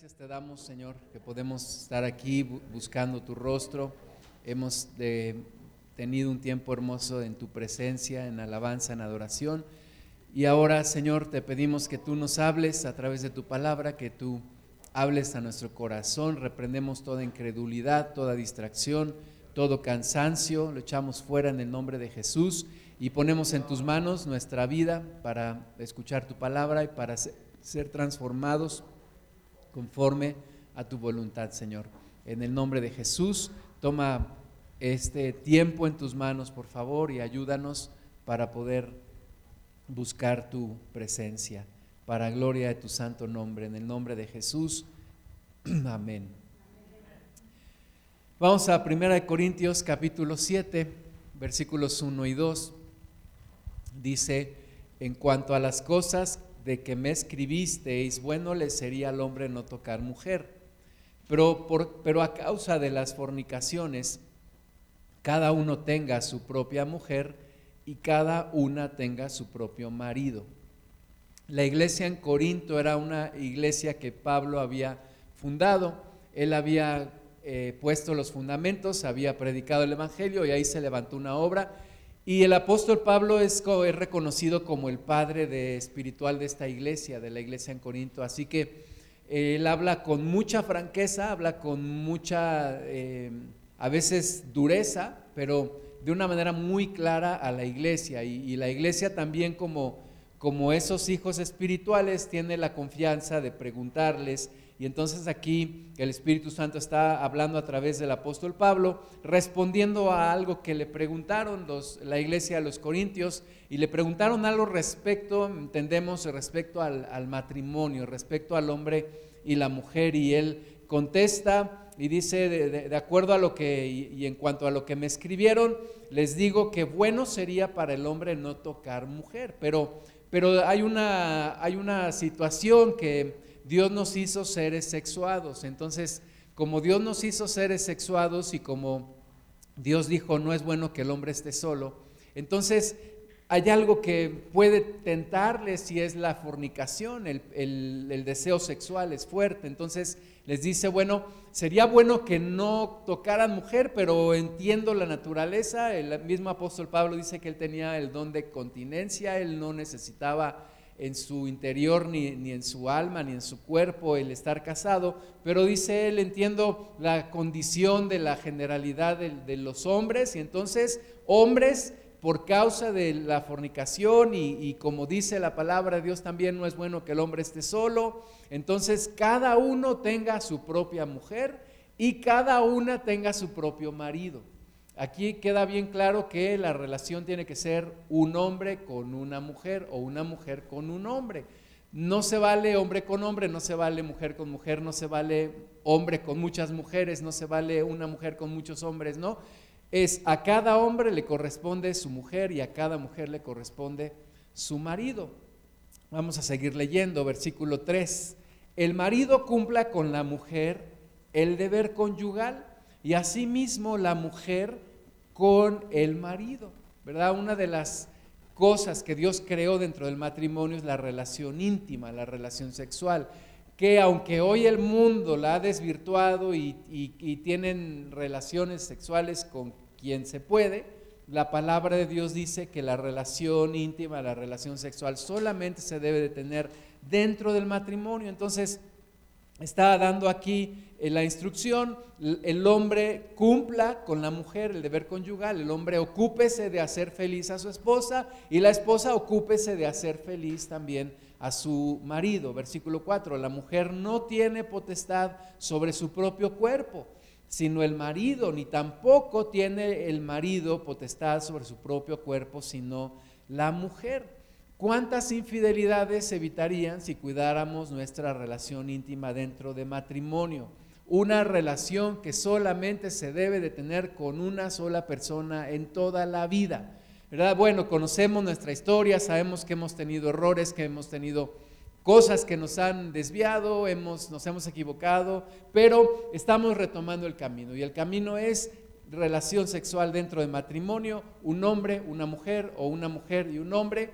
Gracias te damos, Señor, que podemos estar aquí buscando tu rostro. Hemos tenido un tiempo hermoso en tu presencia, en alabanza, en adoración. Y ahora, Señor, te pedimos que tú nos hables a través de tu palabra, que tú hables a nuestro corazón. Reprendemos toda incredulidad, toda distracción, todo cansancio. Lo echamos fuera en el nombre de Jesús y ponemos en tus manos nuestra vida para escuchar tu palabra y para ser transformados conforme a tu voluntad, Señor. En el nombre de Jesús, toma este tiempo en tus manos, por favor, y ayúdanos para poder buscar tu presencia, para gloria de tu santo nombre. En el nombre de Jesús, amén. Vamos a 1 Corintios capítulo 7, versículos 1 y 2. Dice, en cuanto a las cosas de que me escribisteis, bueno le sería al hombre no tocar mujer. Pero, por, pero a causa de las fornicaciones, cada uno tenga su propia mujer y cada una tenga su propio marido. La iglesia en Corinto era una iglesia que Pablo había fundado. Él había eh, puesto los fundamentos, había predicado el Evangelio y ahí se levantó una obra y el apóstol Pablo es, reconocido como el padre espiritual de esta iglesia, de la iglesia en Corinto. Así que él habla con mucha franqueza, habla con mucha, eh, a veces dureza, pero de una manera muy clara a la iglesia. Y, la iglesia también como, como esos hijos espirituales tiene la confianza de preguntarles y entonces aquí el Espíritu Santo está hablando a través del apóstol Pablo, respondiendo a algo que le preguntaron la iglesia a los corintios y le preguntaron algo respecto, entendemos, respecto al, matrimonio, respecto al hombre y la mujer. Y él contesta y dice, de, acuerdo a lo que, y, en cuanto a lo que me escribieron, les digo que bueno sería para el hombre no tocar mujer, pero, pero hay, una, hay una situación que Dios nos hizo seres sexuados. Entonces, como Dios nos hizo seres sexuados y como Dios dijo, no es bueno que el hombre esté solo, entonces hay algo que puede tentarles si es la fornicación, el, deseo sexual es fuerte. Entonces les dice, bueno, sería bueno que no tocaran mujer, pero entiendo la naturaleza. El mismo apóstol Pablo dice que él tenía el don de continencia, él no necesitaba en su interior, ni, ni, en su alma, ni en su cuerpo el estar casado, pero dice él, entiendo la condición de la generalidad de, los hombres, y entonces hombres por causa de la fornicación y, y, como dice la palabra de Dios también no es bueno que el hombre esté solo, entonces cada uno tenga su propia mujer y cada una tenga su propio marido. Aquí queda bien claro que la relación tiene que ser un hombre con una mujer o una mujer con un hombre. No se vale hombre con hombre, no se vale mujer con mujer, no se vale hombre con muchas mujeres, no se vale una mujer con muchos hombres, no. Es a cada hombre le corresponde su mujer y a cada mujer le corresponde su marido. Vamos a seguir leyendo, versículo 3. El marido cumpla con la mujer el deber conyugal y asimismo la mujer con el marido, ¿verdad? Una de las cosas que Dios creó dentro del matrimonio es la relación íntima, la relación sexual, que aunque hoy el mundo la ha desvirtuado y, tienen relaciones sexuales con quien se puede, la palabra de Dios dice que la relación íntima, la relación sexual solamente se debe de tener dentro del matrimonio. Entonces, está dando aquí la instrucción, el hombre cumpla con la mujer el deber conyugal, el hombre ocúpese de hacer feliz a su esposa y la esposa ocúpese de hacer feliz también a su marido. Versículo 4, la mujer no tiene potestad sobre su propio cuerpo, sino el marido, ni tampoco tiene el marido potestad sobre su propio cuerpo, sino la mujer. ¿Cuántas infidelidades evitarían si cuidáramos nuestra relación íntima dentro de matrimonio? Una relación que solamente se debe de tener con una sola persona en toda la vida. ¿Verdad? Bueno, conocemos nuestra historia, sabemos que hemos tenido errores, que hemos tenido cosas que nos han desviado, hemos, nos hemos equivocado, pero estamos retomando el camino. Y el camino es relación sexual dentro de matrimonio, un hombre, una mujer o una mujer y un hombre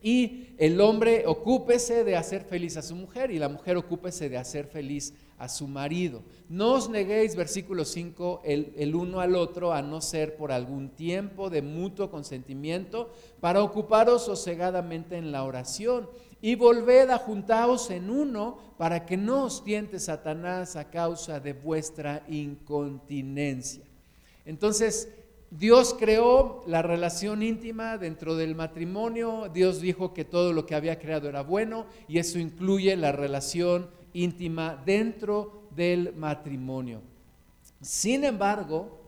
Y el hombre ocúpese de hacer feliz a su mujer y la mujer ocúpese de hacer feliz a su marido. No os neguéis, versículo 5, el, el, uno al otro, a no ser por algún tiempo de mutuo consentimiento, para ocuparos sosegadamente en la oración. Y volved a juntaros en uno, para que no os tiente Satanás a causa de vuestra incontinencia. Entonces, Dios creó la relación íntima dentro del matrimonio, Dios dijo que todo lo que había creado era bueno y eso incluye la relación íntima dentro del matrimonio. Sin embargo,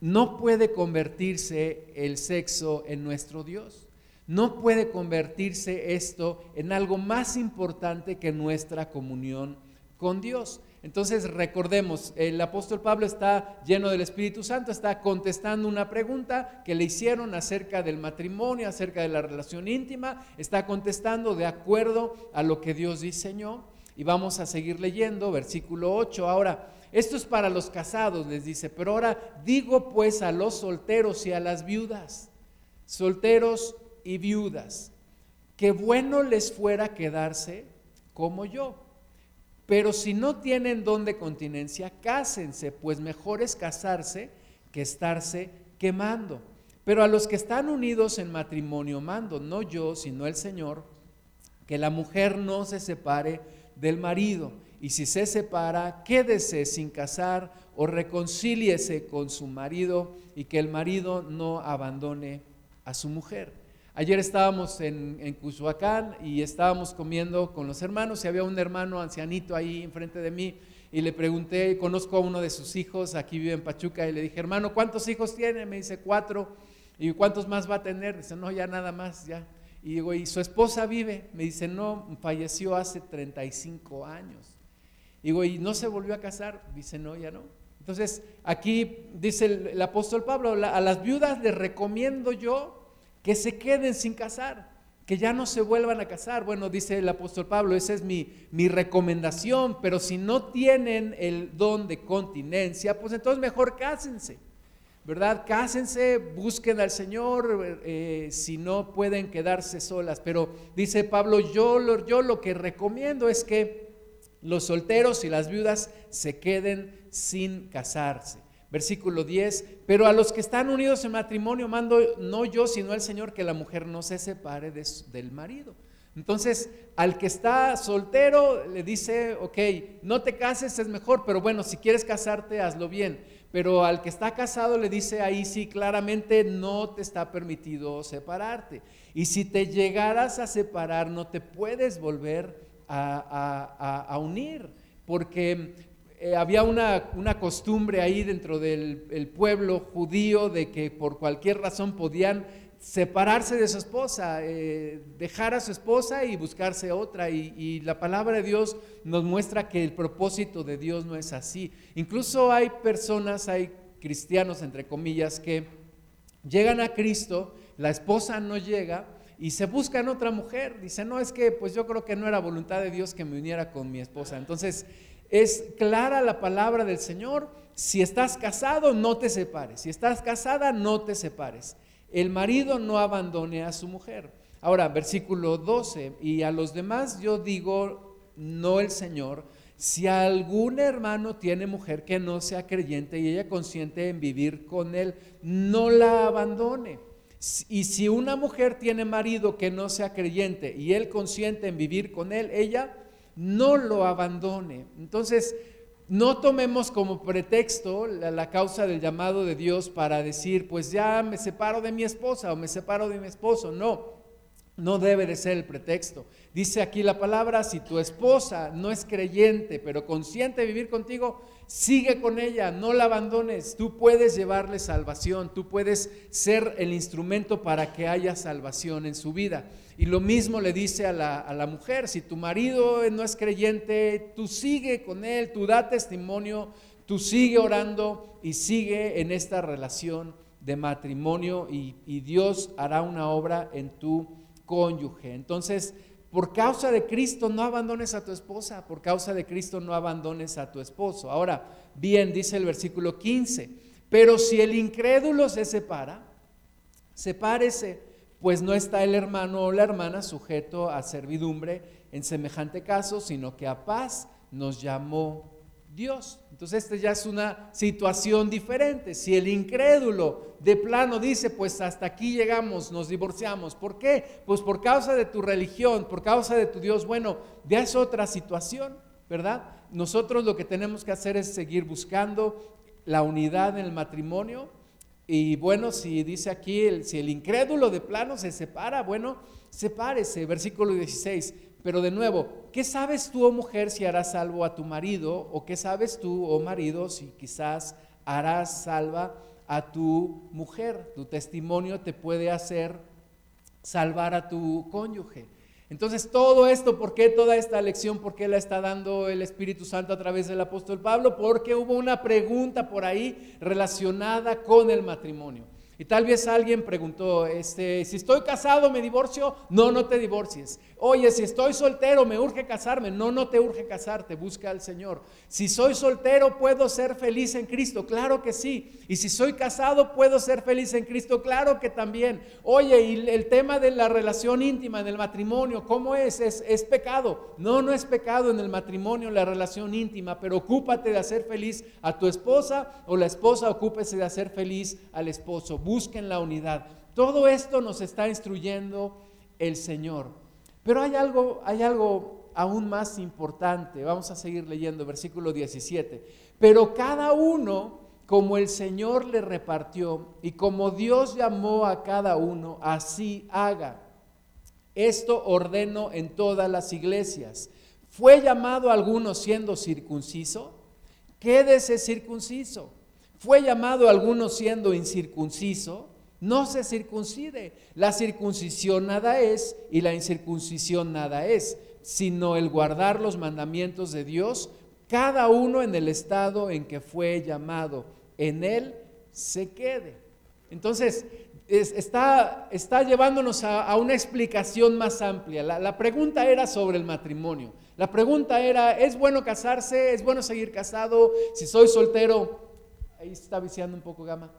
no puede convertirse el sexo en nuestro Dios. No puede convertirse esto en algo más importante que nuestra comunión con Dios. Entonces recordemos, el apóstol Pablo está lleno del Espíritu Santo, está contestando una pregunta que le hicieron acerca del matrimonio, acerca de la relación íntima, está contestando de acuerdo a lo que Dios diseñó. Y vamos a seguir leyendo, versículo 8. Ahora, esto es para los casados, les dice, pero ahora digo pues a los solteros y a las viudas, solteros y viudas, que bueno les fuera quedarse como yo pero si no tienen don de continencia, cásense, pues mejor es casarse que estarse quemando. Pero a los que están unidos en matrimonio mando, no yo, sino el Señor, que la mujer no se separe del marido. Y si se separa, quédese sin casar o reconcíliese con su marido y que el marido no abandone a su mujer. Ayer estábamos en, en y estábamos comiendo con los hermanos y había un hermano ancianito ahí enfrente de mí y le pregunté, conozco a uno de sus hijos, aquí vive en Pachuca, y le dije, hermano, ¿cuántos hijos tiene? Me dice, cuatro. ¿Y cuántos más va a tener? Dice, no, ya nada más, ya. Y digo, ¿y su esposa vive? Me dice, no, falleció hace 35 años. Y digo, ¿y no se volvió a casar? Dice, no, ya no. Entonces, aquí dice el, apóstol Pablo, a las viudas les recomiendo yo que se queden sin casar, que ya no se vuelvan a casar. Bueno, dice el apóstol Pablo, esa es mi, mi recomendación, pero si no tienen el don de continencia, pues entonces mejor cásense. ¿Verdad? Cásense, busquen al Señor, eh, si no pueden quedarse solas. Pero dice Pablo, yo lo que recomiendo es que los solteros y las viudas se queden sin casarse. Versículo 10, pero a los que están unidos en matrimonio mando no yo, sino el Señor, que la mujer no se separe del marido. Entonces, al que está soltero le dice, ok, no te cases es mejor, pero bueno, si quieres casarte, hazlo bien. Pero al que está casado le dice ahí sí, claramente no te está permitido separarte. Y si te llegaras a separar, no te puedes volver a, a unir, porque eh, había una, costumbre ahí dentro del pueblo judío de que por cualquier razón podían separarse de su esposa, eh, dejar a su esposa y buscarse otra. Y, y, la palabra de Dios nos muestra que el propósito de Dios no es así. Incluso hay personas, hay cristianos, entre comillas, que llegan a Cristo, la esposa no llega y se buscan otra mujer. Dicen, no, es que pues yo creo que no era voluntad de Dios que me uniera con mi esposa. Entonces, es clara la palabra del Señor. Si estás casado, no te separes. Si estás casada, no te separes. El marido no abandone a su mujer. Ahora, versículo 12, y a los demás yo digo, no el Señor, si algún hermano tiene mujer que no sea creyente y ella consiente en vivir con él, no la abandone. Y si una mujer tiene marido que no sea creyente y él consiente en vivir con él, ella no lo abandone. Entonces, no tomemos como pretexto la, causa del llamado de Dios para decir, pues ya me separo de mi esposa o me separo de mi esposo. No, no debe de ser el pretexto. Dice aquí la palabra, si tu esposa no es creyente, pero consciente de vivir contigo, sigue con ella, no la abandones. Tú puedes llevarle salvación, tú puedes ser el instrumento para que haya salvación en su vida. Y lo mismo le dice a la, a la mujer, si tu marido no es creyente, tú sigue con él, tú da testimonio, tú sigue orando y sigue en esta relación de matrimonio y, y Dios hará una obra en tu cónyuge. Entonces, por causa de Cristo no abandones a tu esposa, por causa de Cristo no abandones a tu esposo. Ahora, bien, dice el versículo 15, pero si el incrédulo se separa, sepárese, pues no está el hermano o la hermana sujeto a servidumbre en semejante caso, sino que a paz nos llamó Dios. Entonces esta ya es una situación diferente. Si el incrédulo de plano dice, pues hasta aquí llegamos, nos divorciamos. ¿Por qué? Pues por causa de tu religión, por causa de tu Dios. Bueno, ya es otra situación, ¿verdad? Nosotros lo que tenemos que hacer es seguir buscando la unidad en el matrimonio. Y bueno, si dice aquí, si el incrédulo de plano se separa, bueno, sepárese. Versículo 16. Pero de nuevo, ¿qué sabes tú, oh mujer, si harás salvo a tu marido? ¿O qué sabes tú, oh marido, si quizás harás salva a tu mujer? Tu testimonio te puede hacer salvar a tu cónyuge. Entonces, todo esto, ¿por qué toda esta lección? ¿Por qué la está dando el Espíritu Santo a través del apóstol Pablo? Porque hubo una pregunta por ahí relacionada con el matrimonio. Y tal vez alguien preguntó, este, si estoy casado, ¿me divorcio? No, no te divorcies. Oye, si estoy soltero, me urge casarme. No, no te urge casarte, busca al Señor. Si soy soltero, ¿puedo ser feliz en Cristo? Claro que sí. Y si soy casado, ¿puedo ser feliz en Cristo? Claro que también. Oye, y el tema de la relación íntima, del matrimonio, ¿cómo es? es? Es pecado. No, no es pecado en el matrimonio, la relación íntima, pero ocúpate de hacer feliz a tu esposa o la esposa ocúpese de hacer feliz al esposo. Busquen la unidad. Todo esto nos está instruyendo el Señor. Pero hay algo, hay algo aún más importante. Vamos a seguir leyendo versículo 17. Pero cada uno, como el Señor le repartió y como Dios llamó a cada uno, así haga. Esto ordeno en todas las iglesias. ¿Fue llamado alguno siendo circunciso? Quédese circunciso. ¿Fue llamado alguno siendo incircunciso? No se circuncide. La circuncisión nada es y la incircuncisión nada es, sino el guardar los mandamientos de Dios, cada uno en el estado en que fue llamado, en él se quede. Entonces, está, está, llevándonos a, una explicación más amplia. La, la pregunta era sobre el matrimonio. La pregunta era, ¿es bueno casarse? ¿Es bueno seguir casado? Si soy soltero, ahí está viciando un poco gama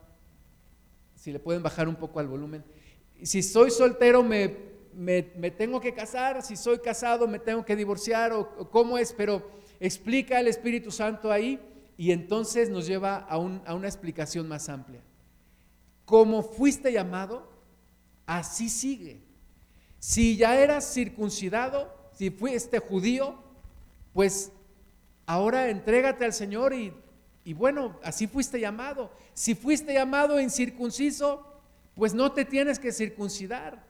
si le pueden bajar un poco al volumen. Si soy soltero, me, tengo que casar, si soy casado, me tengo que divorciar, o, cómo es, pero explica el Espíritu Santo ahí y entonces nos lleva a, a una explicación más amplia. Como fuiste llamado, así sigue. Si ya eras circuncidado, si fuiste judío, pues ahora entrégate al Señor y y bueno, así fuiste llamado. Si fuiste llamado incircunciso, pues no te tienes que circuncidar.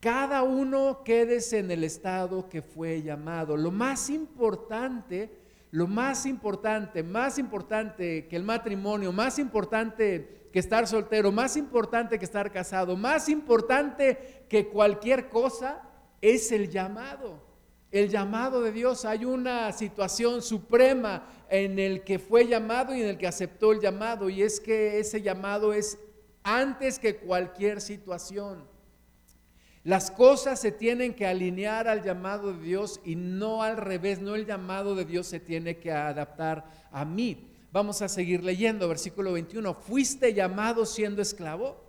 Cada uno quédese en el estado que fue llamado. Lo más importante, lo más importante, más importante que el matrimonio, más importante que estar soltero, más importante que estar casado, más importante que cualquier cosa, es el llamado. El llamado de Dios, hay una situación suprema en el que fue llamado y en el que aceptó el llamado, y es que ese llamado es antes que cualquier situación. Las cosas se tienen que alinear al llamado de Dios y no al revés, no el llamado de Dios se tiene que adaptar a mí. Vamos a seguir leyendo, versículo 21, fuiste llamado siendo esclavo,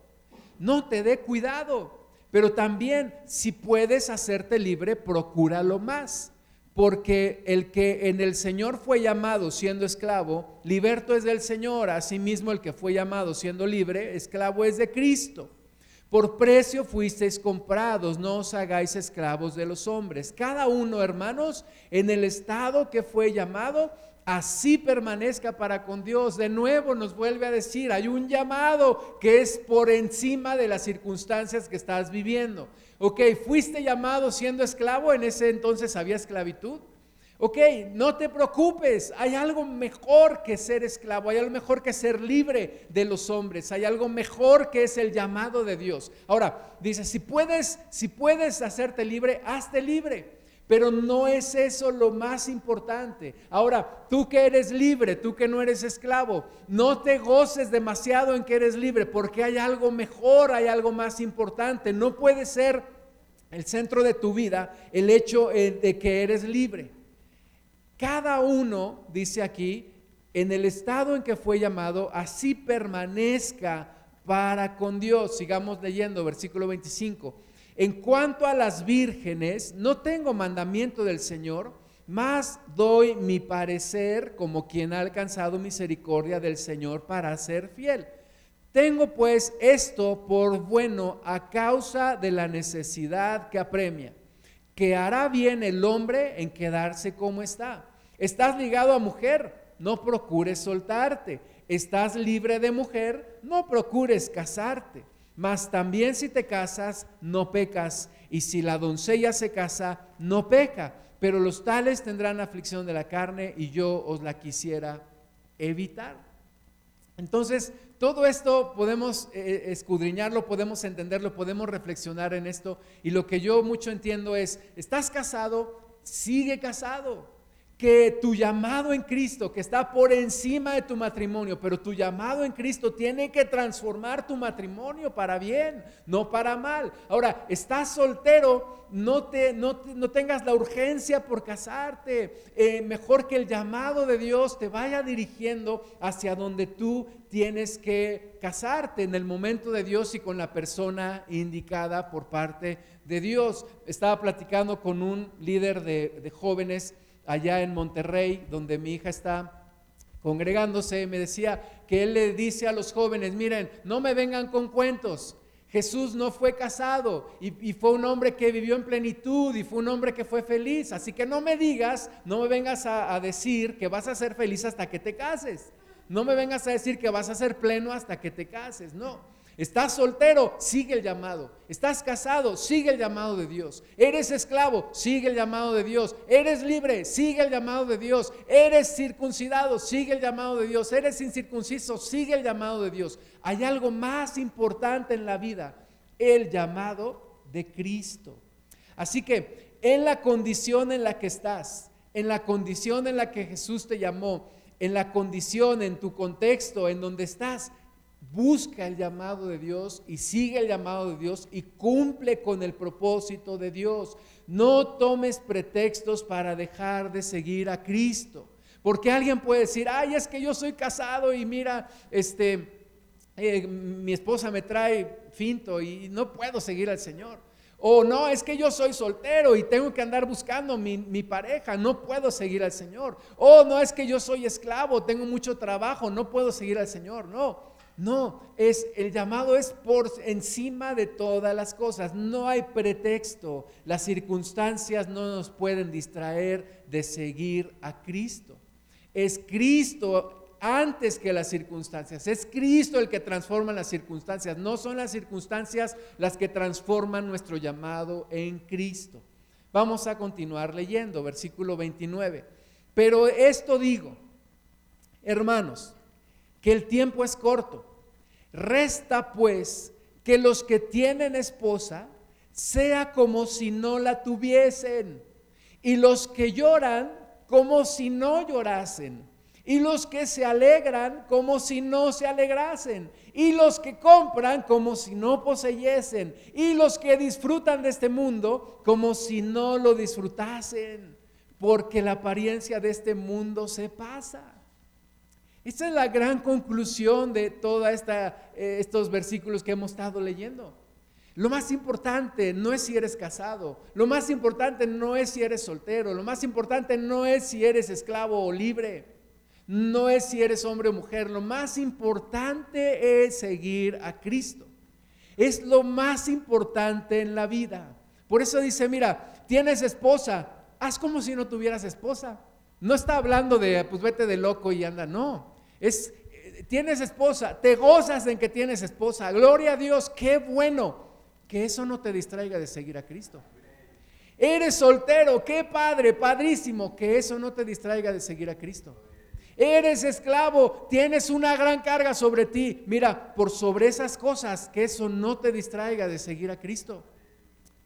no te dé cuidado, pero también si puedes hacerte libre, procúralo más porque el que en el Señor fue llamado siendo esclavo, liberto es del Señor, asimismo el que fue llamado siendo libre, esclavo es de Cristo. Por precio fuisteis comprados, no os hagáis esclavos de los hombres. Cada uno, hermanos, en el estado que fue llamado, así permanezca para con Dios. De nuevo nos vuelve a decir, hay un llamado que es por encima de las circunstancias que estás viviendo. Ok, fuiste llamado siendo esclavo, en ese entonces había esclavitud. Ok, no te preocupes, hay algo mejor que ser esclavo, hay algo mejor que ser libre de los hombres, hay algo mejor que es el llamado de Dios. Ahora, dice, si puedes, si puedes hacerte libre, hazte libre. Pero no es eso lo más importante. Ahora, tú que eres libre, tú que no eres esclavo, no te goces demasiado en que eres libre, porque hay algo mejor, hay algo más importante. No puede ser el centro de tu vida el hecho eh, de que eres libre. Cada uno, dice aquí, en el estado en que fue llamado, así permanezca para con Dios. Sigamos leyendo, versículo 25. En cuanto a las vírgenes, no tengo mandamiento del Señor, mas doy mi parecer como quien ha alcanzado misericordia del Señor para ser fiel. Tengo pues esto por bueno a causa de la necesidad que apremia, que hará bien el hombre en quedarse como está. Estás ligado a mujer, no procures soltarte. Estás libre de mujer, no procures casarte. Mas también si te casas, no pecas. Y si la doncella se casa, no peca. Pero los tales tendrán aflicción de la carne y yo os la quisiera evitar. Entonces, todo esto podemos eh, escudriñarlo, podemos entenderlo, podemos reflexionar en esto. Y lo que yo mucho entiendo es, estás casado, sigue casado que tu llamado en Cristo, que está por encima de tu matrimonio, pero tu llamado en Cristo tiene que transformar tu matrimonio para bien, no para mal. Ahora, estás soltero, no, te, no, tengas la urgencia por casarte. Eh, mejor que el llamado de Dios te vaya dirigiendo hacia donde tú tienes que casarte en el momento de Dios y con la persona indicada por parte de Dios. Estaba platicando con un líder de, de jóvenes allá en Monterrey, donde mi hija está congregándose, me decía que él le dice a los jóvenes, miren, no me vengan con cuentos. Jesús no fue casado y, fue un hombre que vivió en plenitud y fue un hombre que fue feliz. Así que no me digas, no me vengas a decir que vas a ser feliz hasta que te cases. No me vengas a decir que vas a ser pleno hasta que te cases. No. Estás soltero, sigue el llamado. Estás casado, sigue el llamado de Dios. Eres esclavo, sigue el llamado de Dios. Eres libre, sigue el llamado de Dios. Eres circuncidado, sigue el llamado de Dios. Eres incircunciso, sigue el llamado de Dios. Hay algo más importante en la vida, el llamado de Cristo. Así que en la condición en la que estás, en la condición en la que Jesús te llamó, en la condición, en tu contexto, en donde estás, busca el llamado de Dios y sigue el llamado de Dios y cumple con el propósito de Dios. No tomes pretextos para dejar de seguir a Cristo. Porque alguien puede decir, ay, es que yo soy casado y mira, este, eh, mi esposa me trae finto y no puedo seguir al Señor. O no, es que yo soy soltero y tengo que andar buscando mi, mi, pareja, no puedo seguir al Señor. O no, es que yo soy esclavo, tengo mucho trabajo, no puedo seguir al Señor. No, no, es el llamado es por encima de todas las cosas. No hay pretexto. Las circunstancias no nos pueden distraer de seguir a Cristo. Es Cristo antes que las circunstancias. Es Cristo el que transforma las circunstancias. No son las circunstancias las que transforman nuestro llamado en Cristo. Vamos a continuar leyendo, versículo 29. Pero esto digo, hermanos, que el tiempo es corto. Resta pues que los que tienen esposa sea como si no la tuviesen, y los que lloran como si no llorasen, y los que se alegran como si no se alegrasen, y los que compran como si no poseyesen, y los que disfrutan de este mundo como si no lo disfrutasen, porque la apariencia de este mundo se pasa. Esta es la gran conclusión de todos eh, estos versículos que hemos estado leyendo. Lo más importante no es si eres casado, lo más importante no es si eres soltero, lo más importante no es si eres esclavo o libre, no es si eres hombre o mujer, lo más importante es seguir a Cristo. Es lo más importante en la vida. Por eso dice, mira, tienes esposa, haz como si no tuvieras esposa. No está hablando de, pues vete de loco y anda, no. Es, tienes esposa, te gozas en que tienes esposa. Gloria a Dios, qué bueno. Que eso no te distraiga de seguir a Cristo. Eres soltero, qué padre, padrísimo. Que eso no te distraiga de seguir a Cristo. Eres esclavo, tienes una gran carga sobre ti. Mira, por sobre esas cosas, que eso no te distraiga de seguir a Cristo.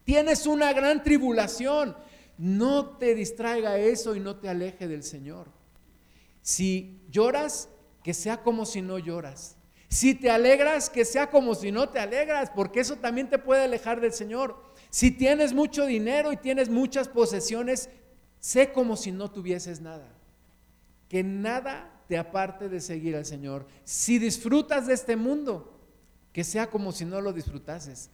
Tienes una gran tribulación, no te distraiga eso y no te aleje del Señor. Si lloras, que sea como si no lloras. Si te alegras, que sea como si no te alegras, porque eso también te puede alejar del Señor. Si tienes mucho dinero y tienes muchas posesiones, sé como si no tuvieses nada. Que nada te aparte de seguir al Señor. Si disfrutas de este mundo, que sea como si no lo disfrutases,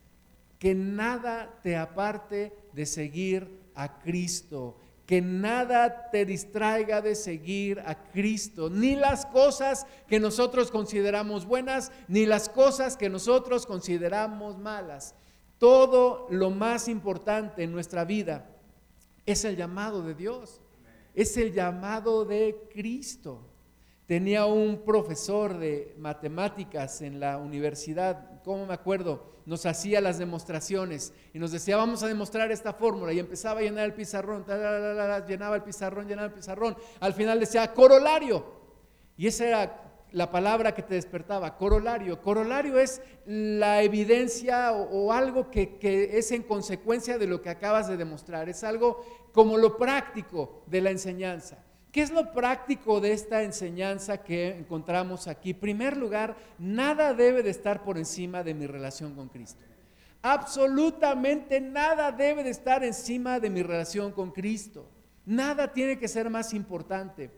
que nada te aparte de seguir a Cristo, que nada te distraiga de seguir a Cristo, ni las cosas que nosotros consideramos buenas, ni las cosas que nosotros consideramos malas. Todo lo más importante en nuestra vida es el llamado de Dios, es el llamado de Cristo. Tenía un profesor de matemáticas en la universidad, ¿cómo me acuerdo? Nos hacía las demostraciones y nos decía, vamos a demostrar esta fórmula. Y empezaba a llenar el pizarrón, llenaba el pizarrón, llenaba el pizarrón. Al final decía, corolario. Y esa era la palabra que te despertaba, corolario. Corolario es la evidencia o, algo que, que, es en consecuencia de lo que acabas de demostrar. Es algo como lo práctico de la enseñanza. ¿Qué es lo práctico de esta enseñanza que encontramos aquí? En primer lugar, nada debe de estar por encima de mi relación con Cristo. Absolutamente nada debe de estar encima de mi relación con Cristo. Nada tiene que ser más importante.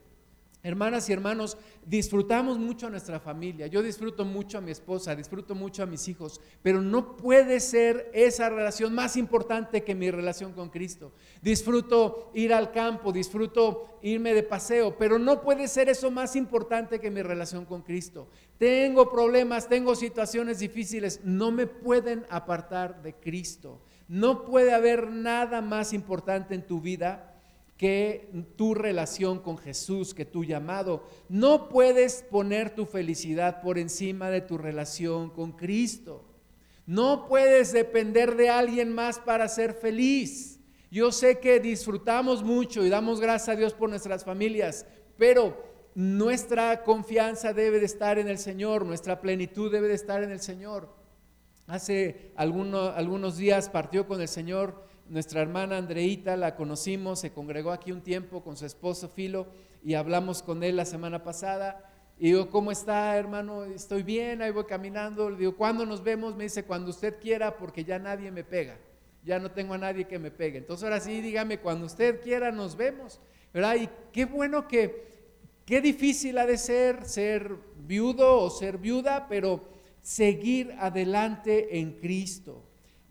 Hermanas y hermanos, disfrutamos mucho a nuestra familia. Yo disfruto mucho a mi esposa, disfruto mucho a mis hijos, pero no puede ser esa relación más importante que mi relación con Cristo. Disfruto ir al campo, disfruto irme de paseo, pero no puede ser eso más importante que mi relación con Cristo. Tengo problemas, tengo situaciones difíciles, no me pueden apartar de Cristo. No puede haber nada más importante en tu vida que tu relación con Jesús, que tu llamado. No puedes poner tu felicidad por encima de tu relación con Cristo. No puedes depender de alguien más para ser feliz. Yo sé que disfrutamos mucho y damos gracias a Dios por nuestras familias, pero nuestra confianza debe de estar en el Señor, nuestra plenitud debe de estar en el Señor. Hace algunos días partió con el Señor nuestra hermana Andreita, la conocimos, se congregó aquí un tiempo con su esposo Filo y hablamos con él la semana pasada. Y digo, ¿cómo está, hermano? Estoy bien, ahí voy caminando. Le digo, ¿cuándo nos vemos? Me dice, cuando usted quiera, porque ya nadie me pega. Ya no tengo a nadie que me pegue. Entonces, ahora sí, dígame, cuando usted quiera, nos vemos. ¿Verdad? Y qué bueno que, qué difícil ha de ser ser viudo o ser viuda, pero seguir adelante en Cristo.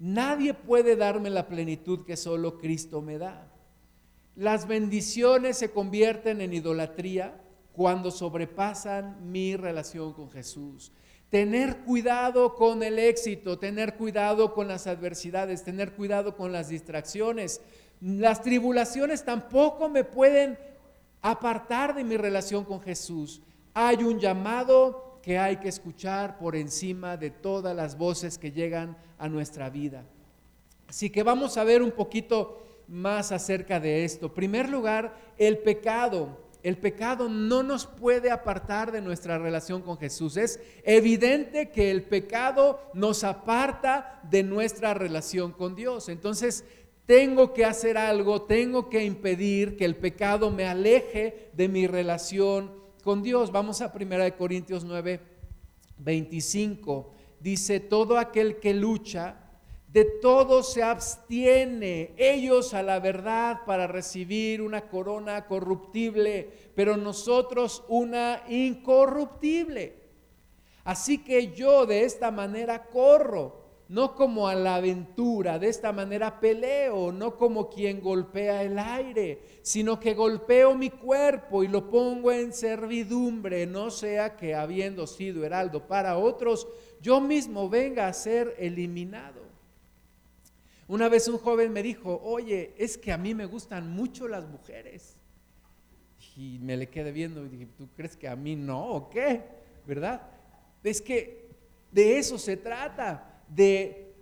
Nadie puede darme la plenitud que solo Cristo me da. Las bendiciones se convierten en idolatría cuando sobrepasan mi relación con Jesús. Tener cuidado con el éxito, tener cuidado con las adversidades, tener cuidado con las distracciones. Las tribulaciones tampoco me pueden apartar de mi relación con Jesús. Hay un llamado que hay que escuchar por encima de todas las voces que llegan a nuestra vida. Así que vamos a ver un poquito más acerca de esto. En primer lugar, el pecado. El pecado no nos puede apartar de nuestra relación con Jesús. Es evidente que el pecado nos aparta de nuestra relación con Dios. Entonces, tengo que hacer algo, tengo que impedir que el pecado me aleje de mi relación con Dios. Vamos a 1 Corintios 9, 25. Dice, todo aquel que lucha, de todo se abstiene, ellos a la verdad para recibir una corona corruptible, pero nosotros una incorruptible. Así que yo de esta manera corro no como a la aventura, de esta manera peleo, no como quien golpea el aire, sino que golpeo mi cuerpo y lo pongo en servidumbre, no sea que habiendo sido heraldo para otros, yo mismo venga a ser eliminado. Una vez un joven me dijo, oye, es que a mí me gustan mucho las mujeres. Y me le quedé viendo y dije, ¿tú crees que a mí no o qué? ¿Verdad? Es que de eso se trata de,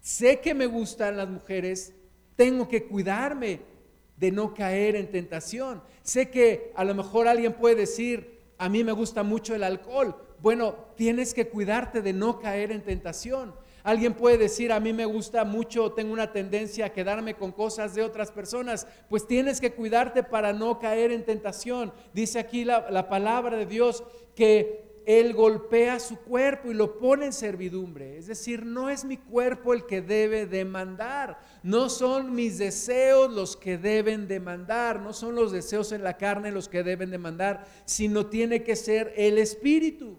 sé que me gustan las mujeres, tengo que cuidarme de no caer en tentación. Sé que a lo mejor alguien puede decir, a mí me gusta mucho el alcohol. Bueno, tienes que cuidarte de no caer en tentación. Alguien puede decir, a mí me gusta mucho, tengo una tendencia a quedarme con cosas de otras personas. Pues tienes que cuidarte para no caer en tentación. Dice aquí la, la palabra de Dios que él golpea su cuerpo y lo pone en servidumbre. Es decir, no es mi cuerpo el que debe demandar, no son mis deseos los que deben demandar, no son los deseos en la carne los que deben demandar, sino tiene que ser el espíritu.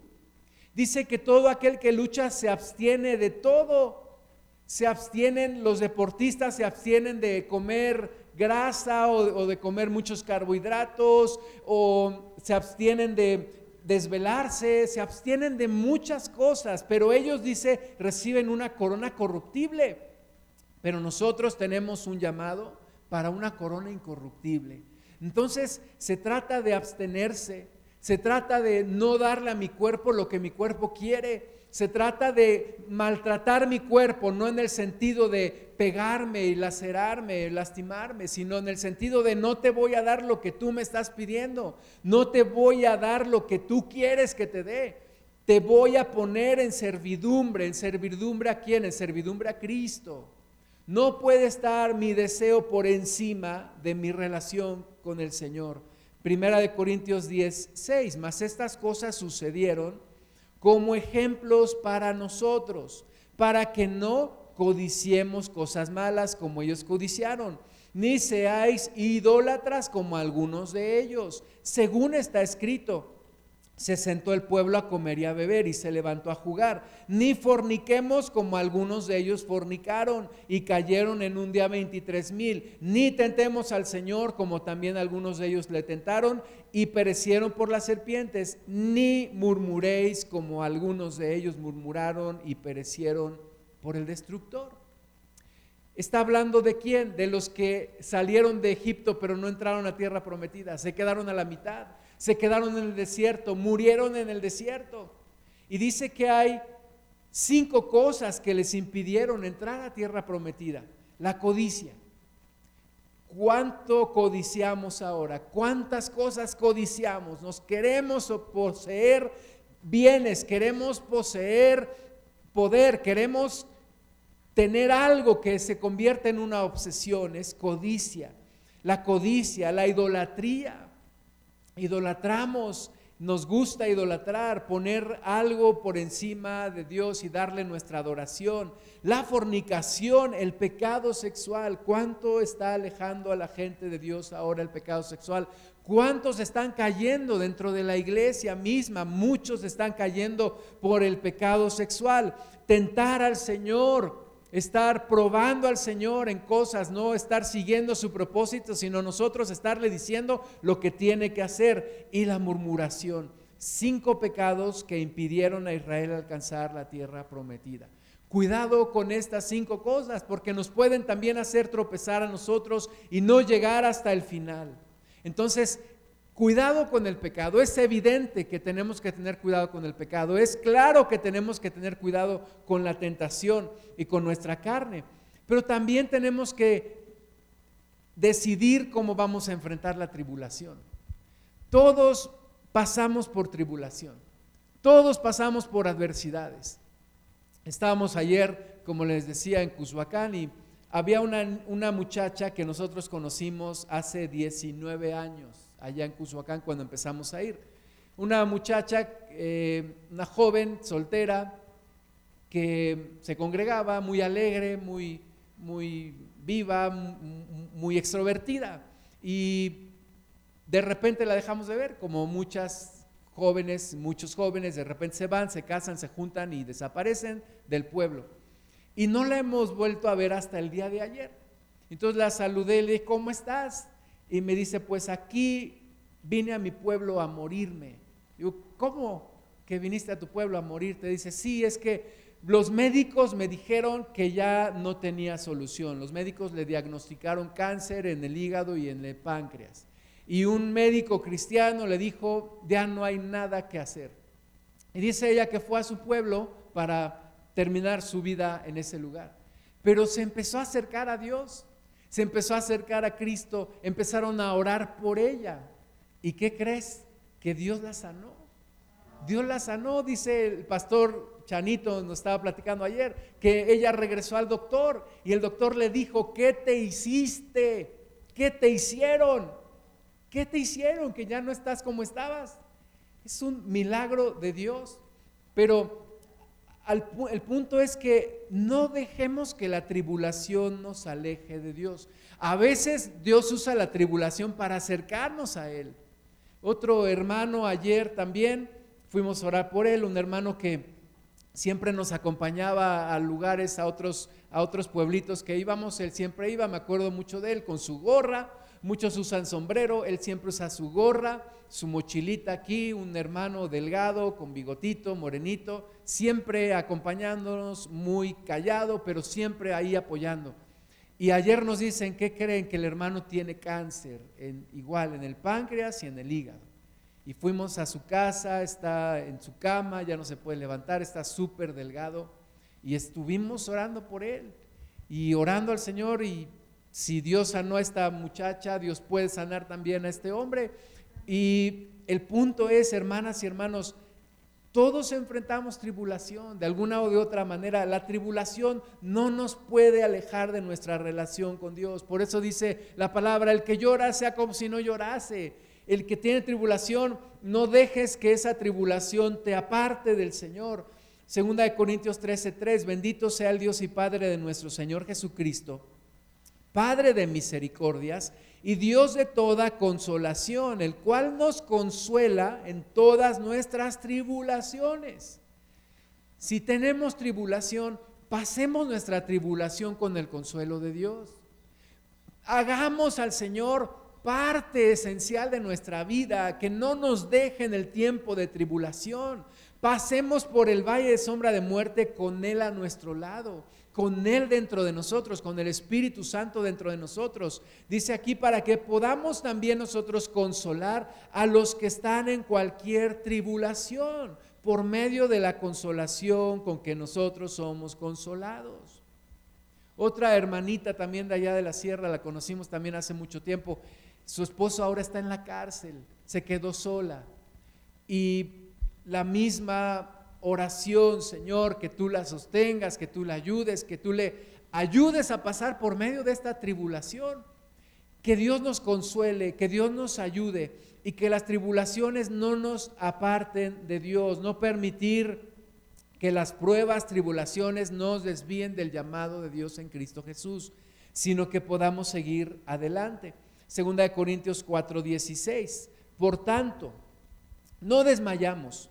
Dice que todo aquel que lucha se abstiene de todo. Se abstienen, los deportistas se abstienen de comer grasa o, de comer muchos carbohidratos o se abstienen de desvelarse, se abstienen de muchas cosas, pero ellos, dice, reciben una corona corruptible. Pero nosotros tenemos un llamado para una corona incorruptible. Entonces se trata de abstenerse, se trata de no darle a mi cuerpo lo que mi cuerpo quiere, se trata de maltratar mi cuerpo, no en el sentido de pegarme y lacerarme, lastimarme, sino en el sentido de no te voy a dar lo que tú me estás pidiendo, no te voy a dar lo que tú quieres que te dé. Te voy a poner en servidumbre, en servidumbre a quién, en servidumbre a Cristo. No puede estar mi deseo por encima de mi relación con el Señor. Primera de Corintios 10, 6, mas estas cosas sucedieron como ejemplos para nosotros, para que no codiciemos cosas malas como ellos codiciaron, ni seáis idólatras como algunos de ellos, según está escrito se sentó el pueblo a comer y a beber y se levantó a jugar. Ni forniquemos como algunos de ellos fornicaron y cayeron en un día 23 mil. Ni tentemos al Señor como también algunos de ellos le tentaron y perecieron por las serpientes. Ni murmuréis como algunos de ellos murmuraron y perecieron por el destructor. Está hablando de quién? De los que salieron de Egipto pero no entraron a tierra prometida, se quedaron a la mitad se quedaron en el desierto, murieron en el desierto. Y dice que hay cinco cosas que les impidieron entrar a tierra prometida. La codicia. ¿Cuánto codiciamos ahora? ¿Cuántas cosas codiciamos? Nos queremos poseer bienes, queremos poseer poder, queremos tener algo que se convierta en una obsesión, es codicia. La codicia, la idolatría idolatramos, nos gusta idolatrar, poner algo por encima de Dios y darle nuestra adoración. La fornicación, el pecado sexual, ¿cuánto está alejando a la gente de Dios ahora el pecado sexual? ¿Cuántos están cayendo dentro de la iglesia misma? Muchos están cayendo por el pecado sexual. Tentar al Señor, estar probando al Señor en cosas, no estar siguiendo su propósito, sino nosotros estarle diciendo lo que tiene que hacer. Y la murmuración, cinco pecados que impidieron a Israel alcanzar la tierra prometida. Cuidado con estas cinco cosas, porque nos pueden también hacer tropezar a nosotros y no llegar hasta el final. Entonces, Cuidado con el pecado. Es evidente que tenemos que tener cuidado con el pecado. Es claro que tenemos que tener cuidado con la tentación y con nuestra carne. Pero también tenemos que decidir cómo vamos a enfrentar la tribulación. Todos pasamos por tribulación. Todos pasamos por adversidades. Estábamos ayer, como les decía, en Cushuacán y había una, una muchacha que nosotros conocimos hace 19 años allá en Cuzuacán cuando empezamos a ir. Una muchacha, eh, una joven soltera, que se congregaba muy alegre, muy, muy viva, muy extrovertida. Y de repente la dejamos de ver, como muchas jóvenes, muchos jóvenes de repente se van, se casan, se juntan y desaparecen del pueblo. Y no la hemos vuelto a ver hasta el día de ayer. Entonces la saludé le dije, ¿cómo estás? Y me dice, pues aquí vine a mi pueblo a morirme. Digo, ¿cómo que viniste a tu pueblo a morirte? Dice, sí, es que los médicos me dijeron que ya no tenía solución. Los médicos le diagnosticaron cáncer en el hígado y en el páncreas. Y un médico cristiano le dijo, ya no hay nada que hacer. Y dice ella que fue a su pueblo para terminar su vida en ese lugar. Pero se empezó a acercar a Dios se empezó a acercar a Cristo, empezaron a orar por ella. ¿Y qué crees? Que Dios la sanó. Dios la sanó, dice el pastor Chanito, nos estaba platicando ayer, que ella regresó al doctor y el doctor le dijo, ¿qué te hiciste? ¿Qué te hicieron? ¿Qué te hicieron que ya no estás como estabas? Es un milagro de Dios, pero el punto es que no dejemos que la tribulación nos aleje de Dios. A veces Dios usa la tribulación para acercarnos a Él. Otro hermano ayer también fuimos a orar por él, un hermano que siempre nos acompañaba a lugares, a otros, a otros pueblitos que íbamos, él siempre iba, me acuerdo mucho de él, con su gorra, muchos usan sombrero, él siempre usa su gorra, su mochilita aquí, un hermano delgado, con bigotito, morenito, siempre acompañándonos, muy callado, pero siempre ahí apoyando. Y ayer nos dicen, ¿qué creen? Que el hermano tiene cáncer, en, igual en el páncreas y en el hígado. Y fuimos a su casa, está en su cama, ya no se puede levantar, está súper delgado. Y estuvimos orando por él y orando al Señor y si Dios sanó a esta muchacha, Dios puede sanar también a este hombre. Y el punto es, hermanas y hermanos, todos enfrentamos tribulación, de alguna o de otra manera. La tribulación no nos puede alejar de nuestra relación con Dios. Por eso dice la palabra, el que llora sea como si no llorase. El que tiene tribulación, no dejes que esa tribulación te aparte del Señor. Segunda de Corintios 13:3, bendito sea el Dios y Padre de nuestro Señor Jesucristo, Padre de misericordias y Dios de toda consolación, el cual nos consuela en todas nuestras tribulaciones. Si tenemos tribulación, pasemos nuestra tribulación con el consuelo de Dios. Hagamos al Señor parte esencial de nuestra vida, que no nos deje en el tiempo de tribulación. Pasemos por el valle de sombra de muerte con Él a nuestro lado, con Él dentro de nosotros, con el Espíritu Santo dentro de nosotros. Dice aquí para que podamos también nosotros consolar a los que están en cualquier tribulación por medio de la consolación con que nosotros somos consolados. Otra hermanita también de allá de la sierra, la conocimos también hace mucho tiempo, su esposo ahora está en la cárcel, se quedó sola. Y la misma oración, Señor, que tú la sostengas, que tú la ayudes, que tú le ayudes a pasar por medio de esta tribulación. Que Dios nos consuele, que Dios nos ayude y que las tribulaciones no nos aparten de Dios, no permitir que las pruebas, tribulaciones nos desvíen del llamado de Dios en Cristo Jesús, sino que podamos seguir adelante. Segunda de Corintios 4:16. Por tanto, no desmayamos.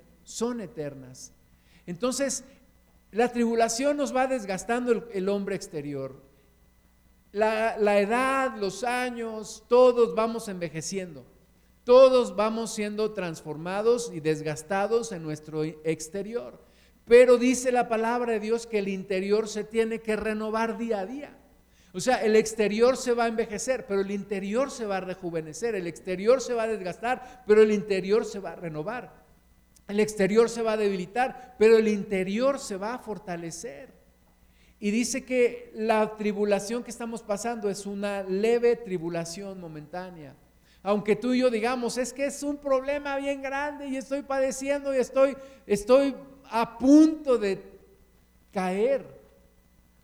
son eternas. Entonces, la tribulación nos va desgastando el, hombre exterior. La, la edad, los años, todos vamos envejeciendo. Todos vamos siendo transformados y desgastados en nuestro exterior. Pero dice la palabra de Dios que el interior se tiene que renovar día a día. O sea, el exterior se va a envejecer, pero el interior se va a rejuvenecer, el exterior se va a desgastar, pero el interior se va a renovar. El exterior se va a debilitar, pero el interior se va a fortalecer. Y dice que la tribulación que estamos pasando es una leve tribulación momentánea. Aunque tú y yo digamos, es que es un problema bien grande y estoy padeciendo y estoy, estoy a punto de caer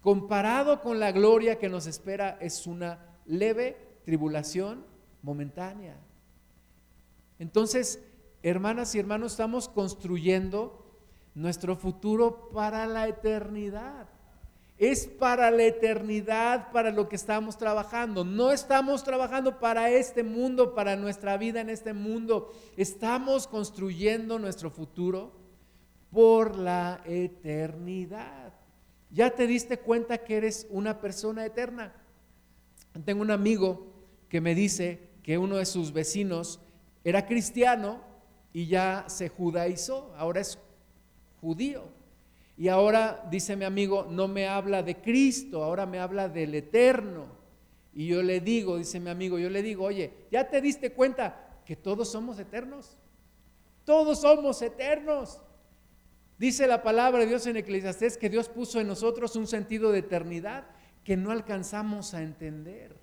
comparado con la gloria que nos espera, es una leve tribulación momentánea. Entonces, hermanas y hermanos, estamos construyendo nuestro futuro para la eternidad. Es para la eternidad para lo que estamos trabajando. No estamos trabajando para este mundo, para nuestra vida en este mundo. Estamos construyendo nuestro futuro por la eternidad. ¿Ya te diste cuenta que eres una persona eterna? Tengo un amigo que me dice que uno de sus vecinos era cristiano y ya se judaizó, ahora es judío. Y ahora, dice mi amigo, no me habla de Cristo, ahora me habla del eterno. Y yo le digo, dice mi amigo, yo le digo, oye, ¿ya te diste cuenta que todos somos eternos? Todos somos eternos. Dice la palabra de Dios en Eclesiastés que Dios puso en nosotros un sentido de eternidad que no alcanzamos a entender.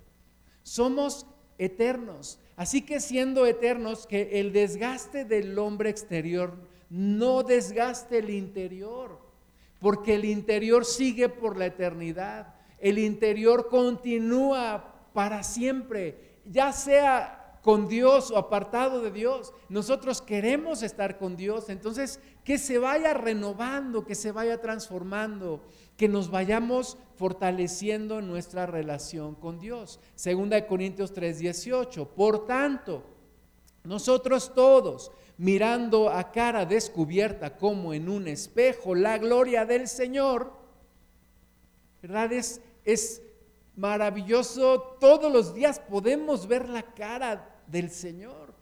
Somos eternos. Así que siendo eternos, que el desgaste del hombre exterior no desgaste el interior, porque el interior sigue por la eternidad, el interior continúa para siempre, ya sea con Dios o apartado de Dios. Nosotros queremos estar con Dios, entonces que se vaya renovando, que se vaya transformando, que nos vayamos fortaleciendo en nuestra relación con Dios. Segunda de Corintios 3:18. Por tanto, nosotros todos, mirando a cara descubierta como en un espejo la gloria del Señor, ¿verdad? Es, es maravilloso, todos los días podemos ver la cara del Señor,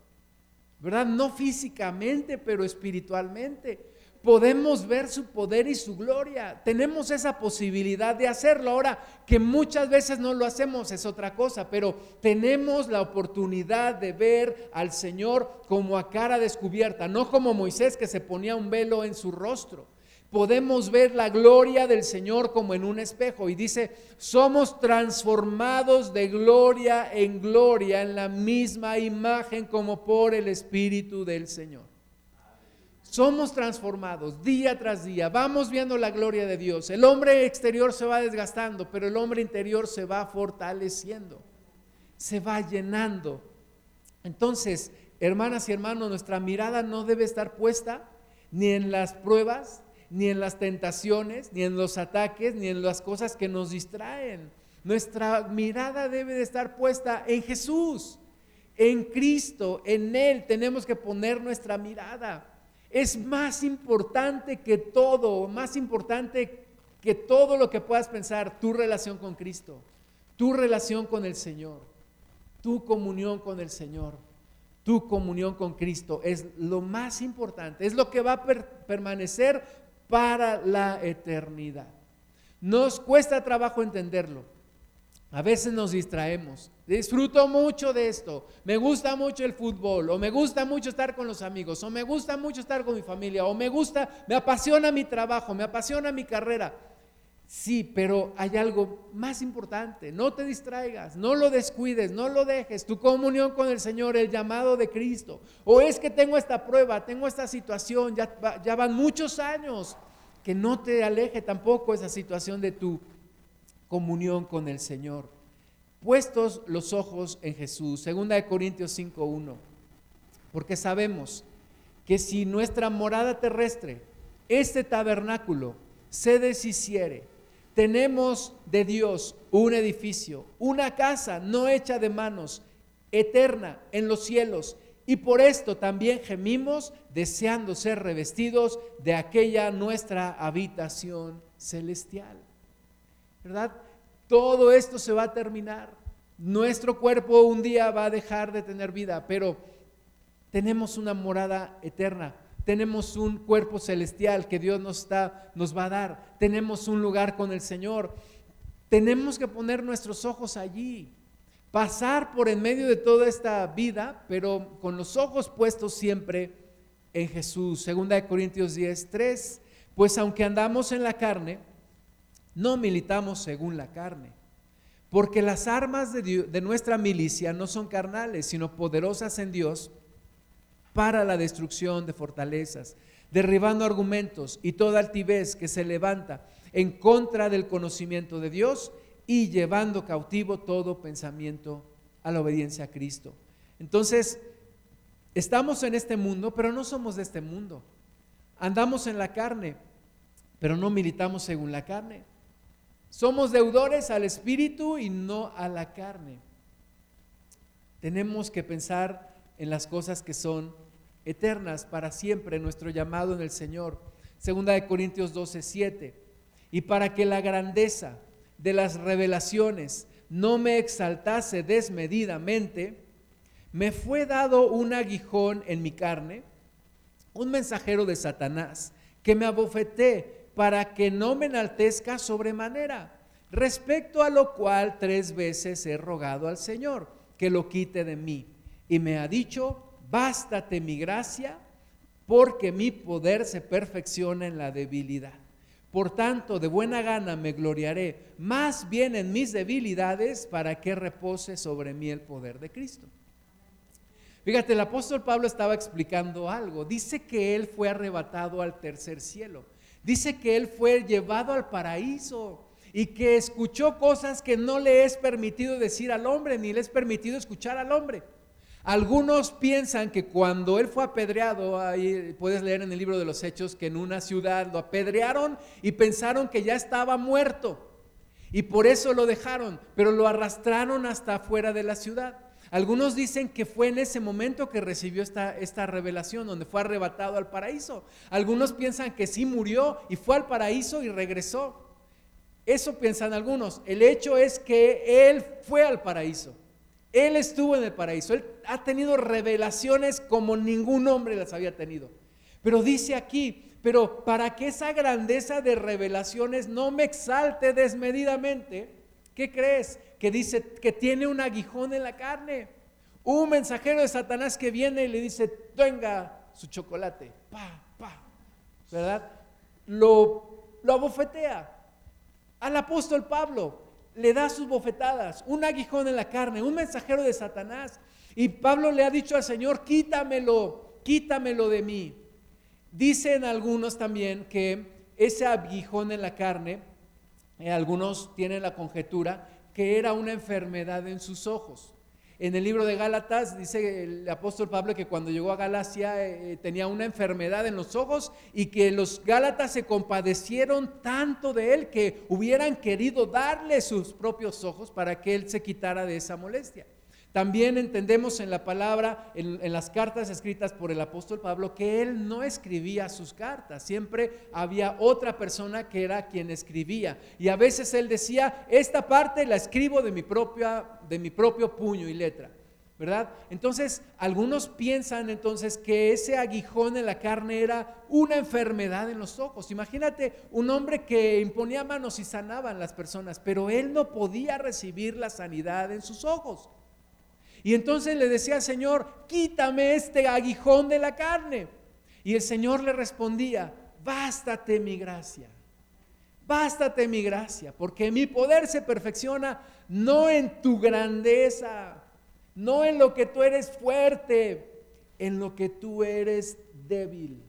¿verdad? No físicamente, pero espiritualmente. Podemos ver su poder y su gloria. Tenemos esa posibilidad de hacerlo. Ahora, que muchas veces no lo hacemos es otra cosa, pero tenemos la oportunidad de ver al Señor como a cara descubierta, no como Moisés que se ponía un velo en su rostro podemos ver la gloria del Señor como en un espejo. Y dice, somos transformados de gloria en gloria en la misma imagen como por el Espíritu del Señor. Somos transformados día tras día. Vamos viendo la gloria de Dios. El hombre exterior se va desgastando, pero el hombre interior se va fortaleciendo, se va llenando. Entonces, hermanas y hermanos, nuestra mirada no debe estar puesta ni en las pruebas, ni en las tentaciones, ni en los ataques, ni en las cosas que nos distraen. Nuestra mirada debe de estar puesta en Jesús, en Cristo, en Él. Tenemos que poner nuestra mirada. Es más importante que todo, más importante que todo lo que puedas pensar, tu relación con Cristo, tu relación con el Señor, tu comunión con el Señor, tu comunión con Cristo es lo más importante, es lo que va a permanecer para la eternidad. Nos cuesta trabajo entenderlo. A veces nos distraemos. Disfruto mucho de esto. Me gusta mucho el fútbol. O me gusta mucho estar con los amigos. O me gusta mucho estar con mi familia. O me gusta, me apasiona mi trabajo. Me apasiona mi carrera. Sí, pero hay algo más importante. No te distraigas, no lo descuides, no lo dejes. Tu comunión con el Señor, el llamado de Cristo. O es que tengo esta prueba, tengo esta situación, ya, van muchos años. Que no te aleje tampoco esa situación de tu comunión con el Señor. Puestos los ojos en Jesús. Segunda de Corintios 5.1. Porque sabemos que si nuestra morada terrestre, este tabernáculo, se deshiciere, tenemos de Dios un edificio, una casa no hecha de manos, eterna en los cielos. Y por esto también gemimos deseando ser revestidos de aquella nuestra habitación celestial. ¿Verdad? Todo esto se va a terminar. Nuestro cuerpo un día va a dejar de tener vida, pero tenemos una morada eterna tenemos un cuerpo celestial que Dios nos, está, nos va a dar. Tenemos un lugar con el Señor. Tenemos que poner nuestros ojos allí. Pasar por en medio de toda esta vida, pero con los ojos puestos siempre en Jesús. Segunda de Corintios 10, 3. Pues aunque andamos en la carne, no militamos según la carne. Porque las armas de, nuestra milicia no son carnales, sino poderosas en Dios para la destrucción de fortalezas, derribando argumentos y toda altivez que se levanta en contra del conocimiento de Dios y llevando cautivo todo pensamiento a la obediencia a Cristo. Entonces, estamos en este mundo, pero no somos de este mundo. Andamos en la carne, pero no militamos según la carne. Somos deudores al Espíritu y no a la carne. Tenemos que pensar en las cosas que son eternas para siempre, nuestro llamado en el Señor. Segunda de Corintios 12, 7. Y para que la grandeza de las revelaciones no me exaltase desmedidamente, me fue dado un aguijón en mi carne, un mensajero de Satanás, que me abofeté para que no me enaltezca sobremanera, respecto a lo cual tres veces he rogado al Señor que lo quite de mí. Y me ha dicho, bástate mi gracia, porque mi poder se perfecciona en la debilidad. Por tanto, de buena gana me gloriaré más bien en mis debilidades para que repose sobre mí el poder de Cristo. Fíjate, el apóstol Pablo estaba explicando algo. Dice que él fue arrebatado al tercer cielo. Dice que él fue llevado al paraíso y que escuchó cosas que no le es permitido decir al hombre, ni le es permitido escuchar al hombre. Algunos piensan que cuando él fue apedreado, ahí puedes leer en el libro de los Hechos que en una ciudad lo apedrearon y pensaron que ya estaba muerto. Y por eso lo dejaron, pero lo arrastraron hasta afuera de la ciudad. Algunos dicen que fue en ese momento que recibió esta, esta revelación, donde fue arrebatado al paraíso. Algunos piensan que sí murió y fue al paraíso y regresó. Eso piensan algunos. El hecho es que él fue al paraíso. Él estuvo en el paraíso. Él ha tenido revelaciones como ningún hombre las había tenido. Pero dice aquí, pero para que esa grandeza de revelaciones no me exalte desmedidamente, ¿qué crees? que dice que tiene un aguijón en la carne. Un mensajero de Satanás que viene y le dice, venga su chocolate, pa, pa, ¿verdad? Lo, lo abofetea. Al apóstol Pablo le da sus bofetadas, un aguijón en la carne, un mensajero de Satanás. Y Pablo le ha dicho al Señor, quítamelo, quítamelo de mí. Dicen algunos también que ese aguijón en la carne, algunos tienen la conjetura, que era una enfermedad en sus ojos. En el libro de Gálatas dice el apóstol Pablo que cuando llegó a Galacia eh, tenía una enfermedad en los ojos y que los Gálatas se compadecieron tanto de él que hubieran querido darle sus propios ojos para que él se quitara de esa molestia. También entendemos en la palabra, en, las cartas escritas por el apóstol Pablo, que él no escribía sus cartas, siempre había otra persona que era quien escribía. Y a veces él decía, esta parte la escribo de mi, propia, de mi propio puño y letra. ¿verdad? Entonces, algunos piensan entonces que ese aguijón en la carne era una enfermedad en los ojos. Imagínate un hombre que imponía manos y sanaban las personas, pero él no podía recibir la sanidad en sus ojos. Y entonces le decía al Señor, quítame este aguijón de la carne. Y el Señor le respondía, bástate mi gracia, bástate mi gracia, porque mi poder se perfecciona no en tu grandeza, no en lo que tú eres fuerte, en lo que tú eres débil.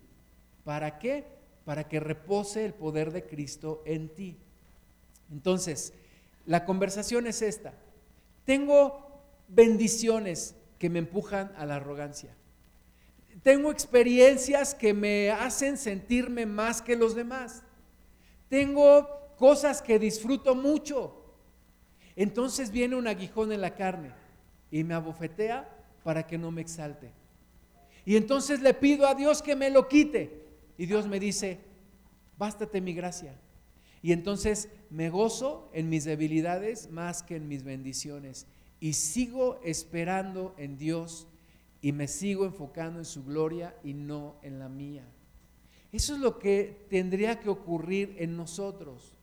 ¿Para qué? Para que repose el poder de Cristo en ti. Entonces, la conversación es esta. Tengo bendiciones que me empujan a la arrogancia. Tengo experiencias que me hacen sentirme más que los demás. Tengo cosas que disfruto mucho. Entonces viene un aguijón en la carne y me abofetea para que no me exalte. Y entonces le pido a Dios que me lo quite. Y Dios me dice, bástate mi gracia. Y entonces me gozo en mis debilidades más que en mis bendiciones y sigo esperando en Dios y me sigo enfocando en su gloria y no en la mía. Eso es lo que tendría que ocurrir en nosotros.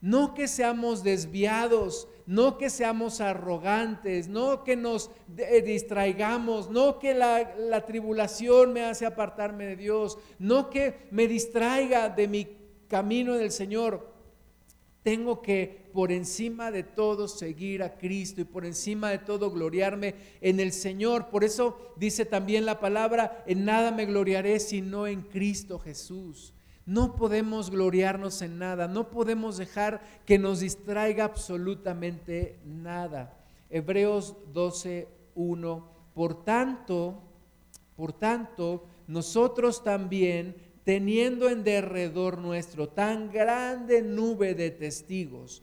No que seamos desviados, no que seamos arrogantes, no que nos eh, distraigamos, no que la, la, tribulación me hace apartarme de Dios, no que me distraiga de mi camino del Señor. Tengo que por encima de todo seguir a Cristo y por encima de todo gloriarme en el Señor. Por eso dice también la palabra, en nada me gloriaré sino en Cristo Jesús. No podemos gloriarnos en nada, no podemos dejar que nos distraiga absolutamente nada. Hebreos 12, 1. Por tanto, por tanto, nosotros también teniendo en derredor nuestro tan grande nube de testigos,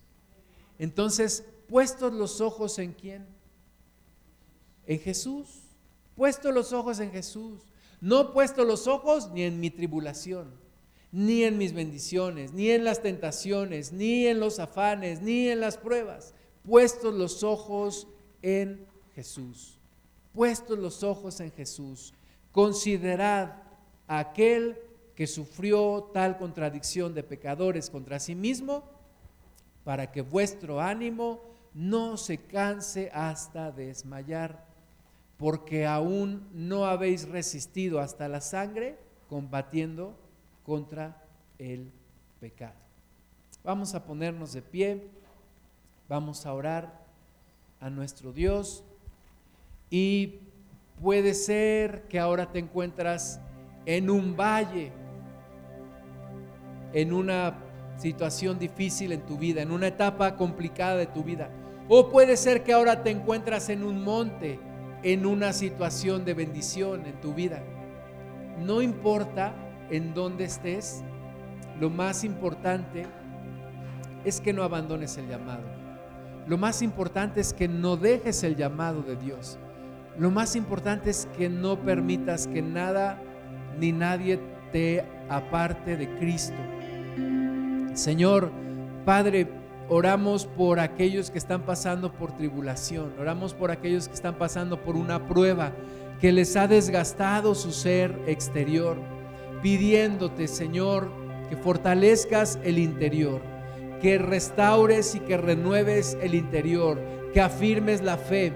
Entonces, puestos los ojos en quién? En Jesús. Puestos los ojos en Jesús. No puesto los ojos ni en mi tribulación, ni en mis bendiciones, ni en las tentaciones, ni en los afanes, ni en las pruebas. Puestos los ojos en Jesús. puestos los ojos en Jesús, considerad a aquel que sufrió tal contradicción de pecadores contra sí mismo, para que vuestro ánimo no se canse hasta desmayar, porque aún no habéis resistido hasta la sangre combatiendo contra el pecado. Vamos a ponernos de pie, vamos a orar a nuestro Dios y puede ser que ahora te encuentras en un valle, en una situación difícil en tu vida, en una etapa complicada de tu vida. O puede ser que ahora te encuentras en un monte, en una situación de bendición en tu vida. No importa en dónde estés, lo más importante es que no abandones el llamado. Lo más importante es que no dejes el llamado de Dios. Lo más importante es que no permitas que nada ni nadie te aparte de Cristo. Señor, Padre, Oramos por aquellos que están pasando por tribulación. Oramos por aquellos que están pasando por una prueba que les ha desgastado su ser exterior. Pidiéndote, Señor, que fortalezcas el interior, que restaures y que renueves el interior, que afirmes la fe,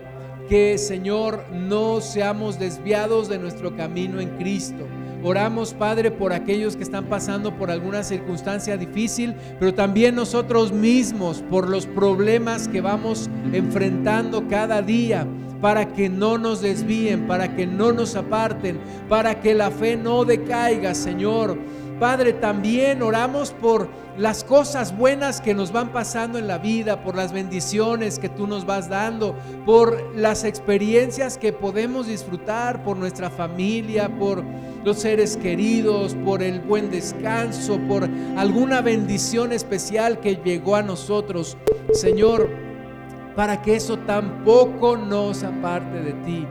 que, Señor, no seamos desviados de nuestro camino en Cristo Oramos, Padre, por aquellos que están pasando por alguna circunstancia difícil, pero también nosotros mismos, por los problemas que vamos enfrentando cada día, para que no nos desvíen, para que no nos aparten, para que la fe no decaiga, Señor. Padre, también oramos por las cosas buenas que nos van pasando en la vida, por las bendiciones que tú nos vas dando, por las experiencias que podemos disfrutar, por nuestra familia, por los seres queridos, por el buen descanso, por alguna bendición especial que llegó a nosotros. Señor, para que eso tampoco nos aparte de ti.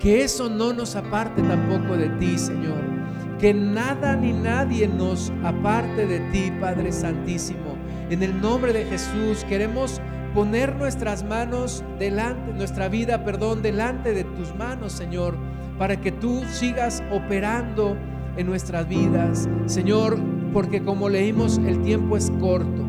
Que eso no nos aparte tampoco de ti, Señor. Que nada ni nadie nos aparte de ti, Padre Santísimo. En el nombre de Jesús queremos poner nuestras manos delante, nuestra vida, perdón, delante de tus manos, Señor para que tú sigas operando en nuestras vidas, Señor, porque como leímos, el tiempo es corto.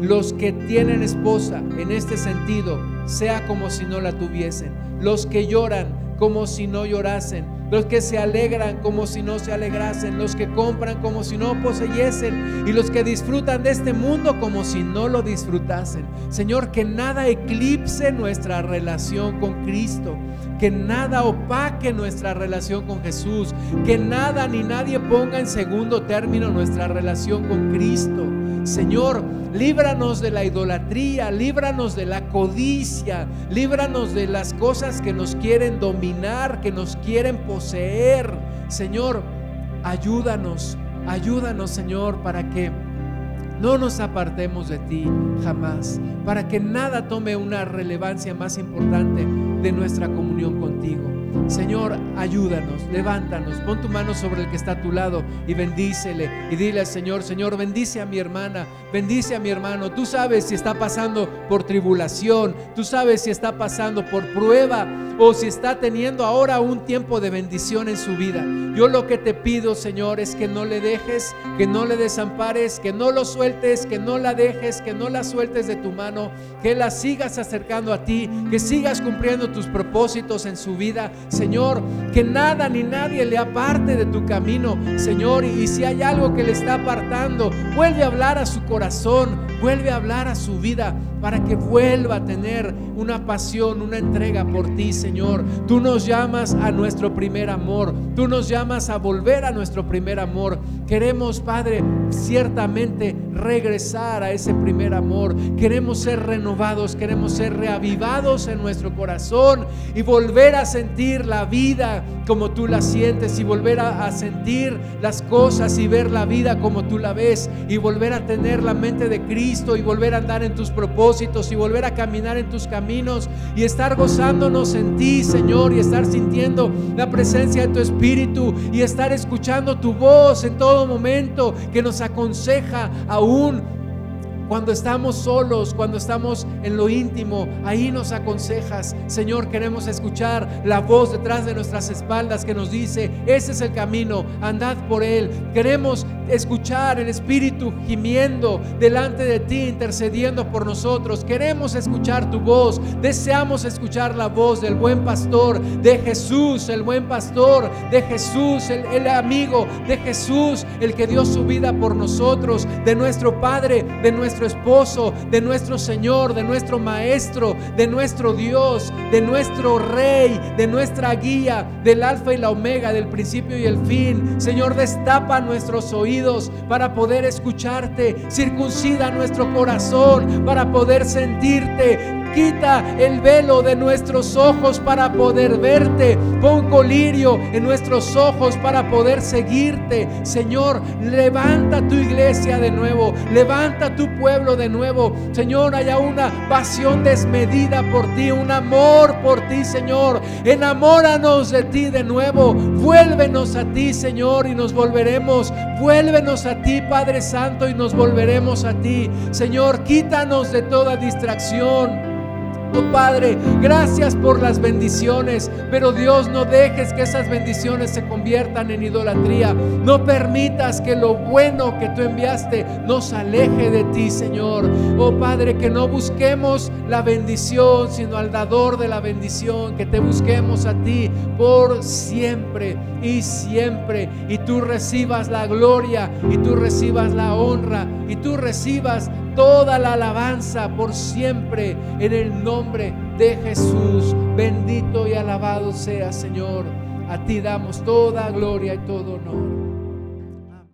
Los que tienen esposa en este sentido, sea como si no la tuviesen. Los que lloran como si no llorasen. Los que se alegran como si no se alegrasen, los que compran como si no poseyesen. Y los que disfrutan de este mundo como si no lo disfrutasen. Señor, que nada eclipse nuestra relación con Cristo, que nada opaque nuestra relación con Jesús, que nada ni nadie ponga en segundo término nuestra relación con Cristo. Señor, líbranos de la idolatría, líbranos de la codicia, líbranos de las cosas que nos quieren dominar, que nos quieren poseer. Señor, ayúdanos, ayúdanos, Señor, para que no nos apartemos de ti jamás, para que nada tome una relevancia más importante de nuestra comunión contigo. Señor, ayúdanos, levántanos, pon tu mano sobre el que está a tu lado y bendícele y dile al Señor, Señor, bendice a mi hermana, bendice a mi hermano. Tú sabes si está pasando por tribulación, tú sabes si está pasando por prueba o si está teniendo ahora un tiempo de bendición en su vida. Yo lo que te pido, Señor, es que no le dejes, que no le desampares, que no lo sueltes, que no la dejes, que no la sueltes de tu mano, que la sigas acercando a ti, que sigas cumpliendo tus propósitos en su vida. Señor, que nada ni nadie le aparte de tu camino, Señor, y si hay algo que le está apartando, vuelve a hablar a su corazón, vuelve a hablar a su vida para que vuelva a tener una pasión, una entrega por ti, Señor. Tú nos llamas a nuestro primer amor, tú nos llamas a volver a nuestro primer amor. Queremos, Padre, ciertamente regresar a ese primer amor. Queremos ser renovados, queremos ser reavivados en nuestro corazón y volver a sentir la vida como tú la sientes y volver a, a sentir las cosas y ver la vida como tú la ves y volver a tener la mente de Cristo y volver a andar en tus propósitos y volver a caminar en tus caminos y estar gozándonos en ti, Señor, y estar sintiendo la presencia de tu Espíritu y estar escuchando tu voz en todo momento que nos aconseja aún Cuando estamos solos, cuando estamos en lo íntimo, ahí nos aconsejas. Señor, queremos escuchar la voz detrás de nuestras espaldas que nos dice, ese es el camino, andad por él. Queremos escuchar el Espíritu gimiendo delante de ti, intercediendo por nosotros. Queremos escuchar tu voz. Deseamos escuchar la voz del buen pastor, de Jesús, el buen pastor, de Jesús, el, amigo, de Jesús, el que dio su vida por nosotros, de nuestro Padre, de nuestro esposo, de nuestro Señor, de nuestro Maestro, de nuestro Dios, de nuestro Rey, de nuestra guía, del Alfa y la Omega, del principio y el fin. Señor, destapa nuestros oídos para poder escucharte, circuncida nuestro corazón para poder sentirte Quita el velo de nuestros ojos para poder verte. Pon colirio en nuestros ojos para poder seguirte. Señor, levanta tu iglesia de nuevo. Levanta tu pueblo de nuevo. Señor, haya una pasión desmedida por ti, un amor por ti, Señor. Enamóranos de ti de nuevo. Vuélvenos a ti, Señor, y nos volveremos. Vuélvenos a ti, Padre Santo, y nos volveremos a ti. Señor, quítanos de toda distracción. Oh Padre, gracias por las bendiciones, pero Dios no dejes que esas bendiciones se conviertan en idolatría. No permitas que lo bueno que tú enviaste nos aleje de ti, Señor. Oh Padre, que no busquemos la bendición, sino al dador de la bendición, que te busquemos a ti por siempre y siempre. Y tú recibas la gloria, y tú recibas la honra, y tú recibas toda la alabanza por siempre en el nombre de Jesús. Bendito y alabado sea, Señor. A ti damos toda gloria y todo honor.